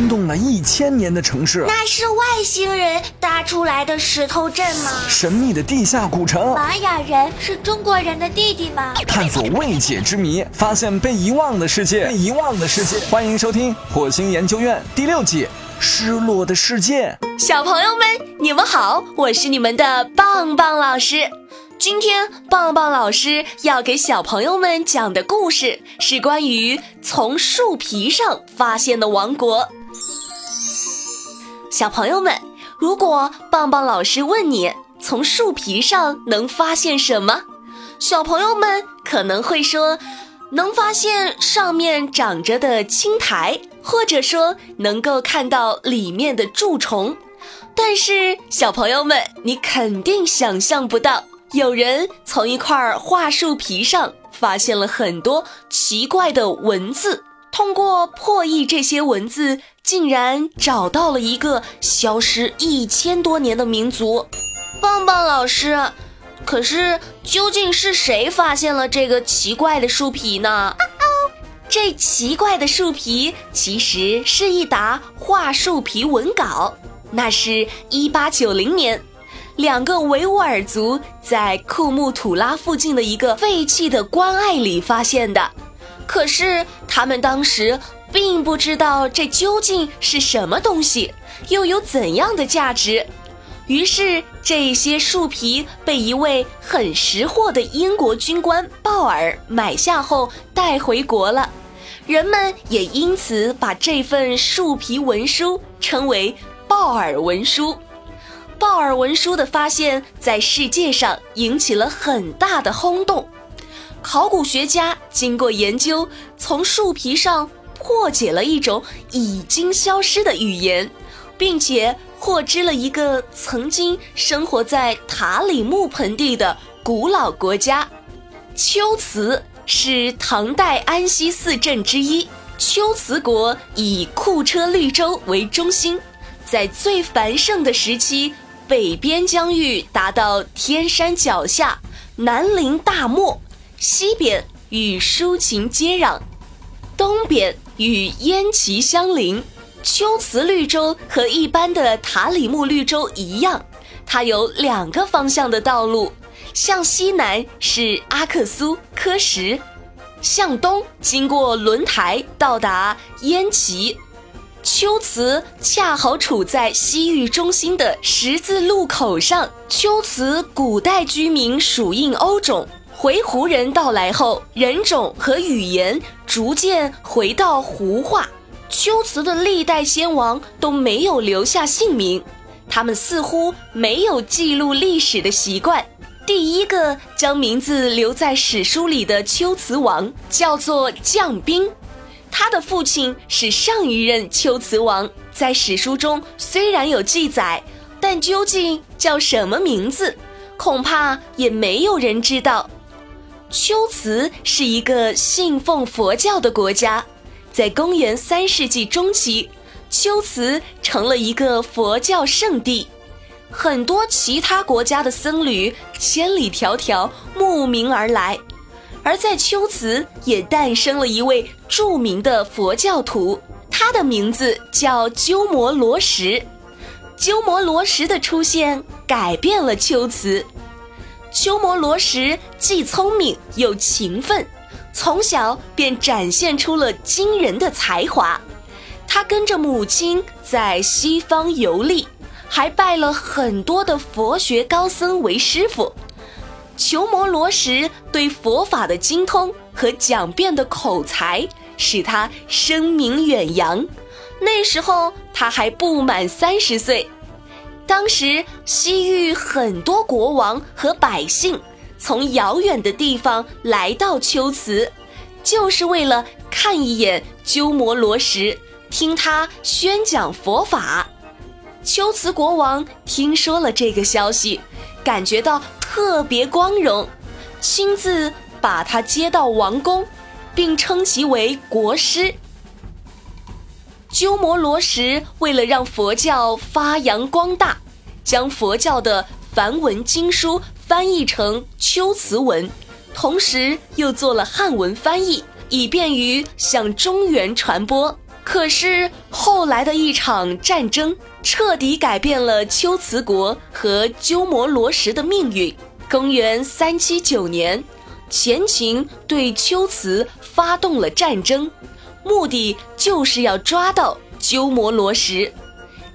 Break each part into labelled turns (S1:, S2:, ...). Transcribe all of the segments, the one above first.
S1: 惊动了一千年的城市。
S2: 那是外星人搭出来的石头镇吗？
S1: 神秘的地下古城。
S2: 玛雅人是中国人的弟弟吗？
S1: 探索未解之谜，发现被遗忘的世界。被遗忘的世界，欢迎收听《火星研究院》第六季《失落的世界》。
S3: 小朋友们，你们好，我是你们的棒棒老师。今天棒棒老师要给小朋友们讲的故事是关于从树皮上发现的王国。小朋友们，如果棒棒老师问你从树皮上能发现什么，小朋友们可能会说能发现上面长着的青苔，或者说能够看到里面的蛀虫。但是小朋友们，你肯定想象不到。有人从一块桦树皮上发现了很多奇怪的文字，通过破译这些文字，竟然找到了一个消失一千多年的民族。棒棒老师，可是究竟是谁发现了这个奇怪的树皮呢？这奇怪的树皮其实是一沓桦树皮文稿，那是一八九零年。两个维吾尔族在库木图拉附近的一个废弃的关隘里发现的，可是他们当时并不知道这究竟是什么东西，又有怎样的价值。于是这些树皮被一位很识货的英国军官鲍尔买下后带回国了，人们也因此把这份树皮文书称为鲍尔文书。鲍尔文书的发现，在世界上引起了很大的轰动。考古学家经过研究，从树皮上破解了一种已经消失的语言，并且获知了一个曾经生活在塔里木盆地的古老国家——龟兹，是唐代安西四镇之一。龟兹国以库车绿洲为中心，在最繁盛的时期。北边疆域达到天山脚下，南临大漠，西边与抒情接壤，东边与焉耆相邻。龟兹绿洲和一般的塔里木绿洲一样，它有两个方向的道路，向西南是阿克苏科什，向东经过轮台到达焉耆。龟兹恰好处在西域中心的十字路口上。龟兹古代居民属印欧种，回鹘人到来后，人种和语言逐渐回到胡化。龟兹的历代先王都没有留下姓名，他们似乎没有记录历史的习惯。第一个将名字留在史书里的龟兹王叫做将兵。他的父亲是上一任龟兹王，在史书中虽然有记载，但究竟叫什么名字，恐怕也没有人知道。龟兹是一个信奉佛教的国家，在公元三世纪中期，龟兹成了一个佛教圣地，很多其他国家的僧侣千里迢迢慕名而来。而在龟兹也诞生了一位著名的佛教徒，他的名字叫鸠摩罗什。鸠摩罗什的出现改变了龟兹。鸠摩罗什既聪明又勤奋，从小便展现出了惊人的才华。他跟着母亲在西方游历，还拜了很多的佛学高僧为师傅。鸠摩罗什对佛法的精通和讲辩的口才，使他声名远扬。那时候他还不满三十岁。当时西域很多国王和百姓从遥远的地方来到龟兹，就是为了看一眼鸠摩罗什，听他宣讲佛法。龟兹国王听说了这个消息，感觉到。特别光荣，亲自把他接到王宫，并称其为国师。鸠摩罗什为了让佛教发扬光大，将佛教的梵文经书翻译成龟兹文，同时又做了汉文翻译，以便于向中原传播。可是后来的一场战争彻底改变了龟兹国和鸠摩罗什的命运。公元三七九年，前秦对龟兹发动了战争，目的就是要抓到鸠摩罗什。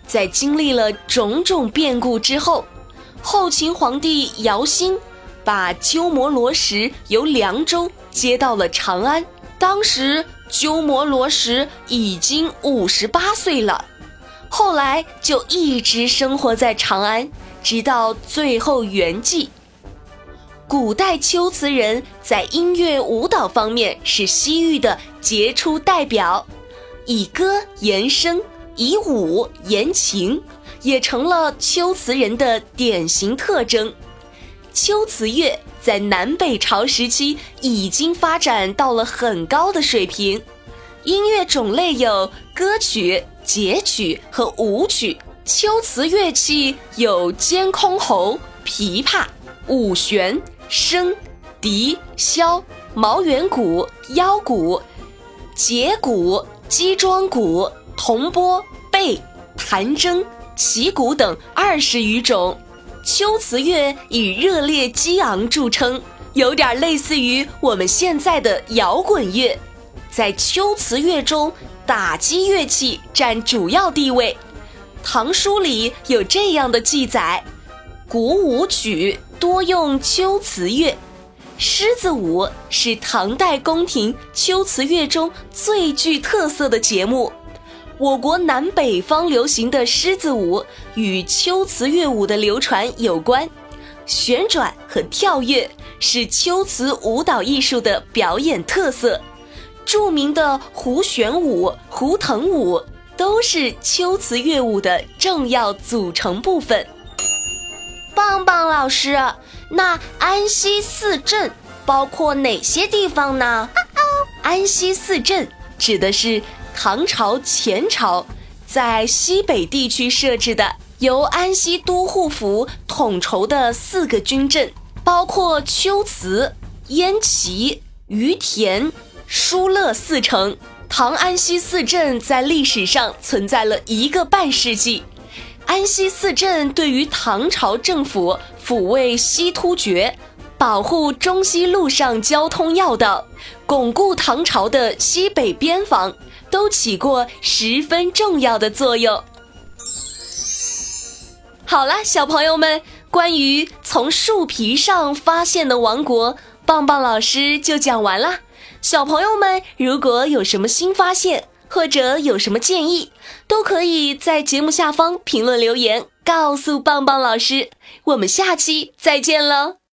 S3: 在经历了种种变故之后，后秦皇帝姚兴把鸠摩罗什由凉州接到了长安。当时鸠摩罗什已经五十八岁了，后来就一直生活在长安，直到最后圆寂。古代龟兹人在音乐舞蹈方面是西域的杰出代表，以歌言声，以舞言情，也成了龟兹人的典型特征。龟兹乐在南北朝时期已经发展到了很高的水平，音乐种类有歌曲、节曲和舞曲。龟兹乐器有肩箜篌、琵琶、五弦。笙、笛、箫、毛圆鼓、腰鼓、节鼓、击庄鼓、铜钵、贝、弹筝、旗鼓等二十余种。龟兹乐以热烈激昂著称，有点类似于我们现在的摇滚乐。在龟兹乐中，打击乐器占主要地位。《唐书》里有这样的记载：鼓舞曲。多用龟兹乐，狮子舞是唐代宫廷秋词乐中最具特色的节目。我国南北方流行的狮子舞与秋词乐舞的流传有关，旋转和跳跃是秋词舞蹈艺术的表演特色。著名的胡旋舞、胡腾舞都是秋词乐舞的重要组成部分。
S2: 棒棒老师，那安西四镇包括哪些地方呢？
S3: 安西四镇指的是唐朝前朝在西北地区设置的由安西都护府统筹的四个军镇，包括龟兹、燕齐、于田、疏勒四城。唐安西四镇在历史上存在了一个半世纪。安西四镇对于唐朝政府抚慰西突厥、保护中西路上交通要道、巩固唐朝的西北边防，都起过十分重要的作用。好了，小朋友们，关于从树皮上发现的王国，棒棒老师就讲完啦。小朋友们，如果有什么新发现，或者有什么建议，都可以在节目下方评论留言，告诉棒棒老师。我们下期再见喽！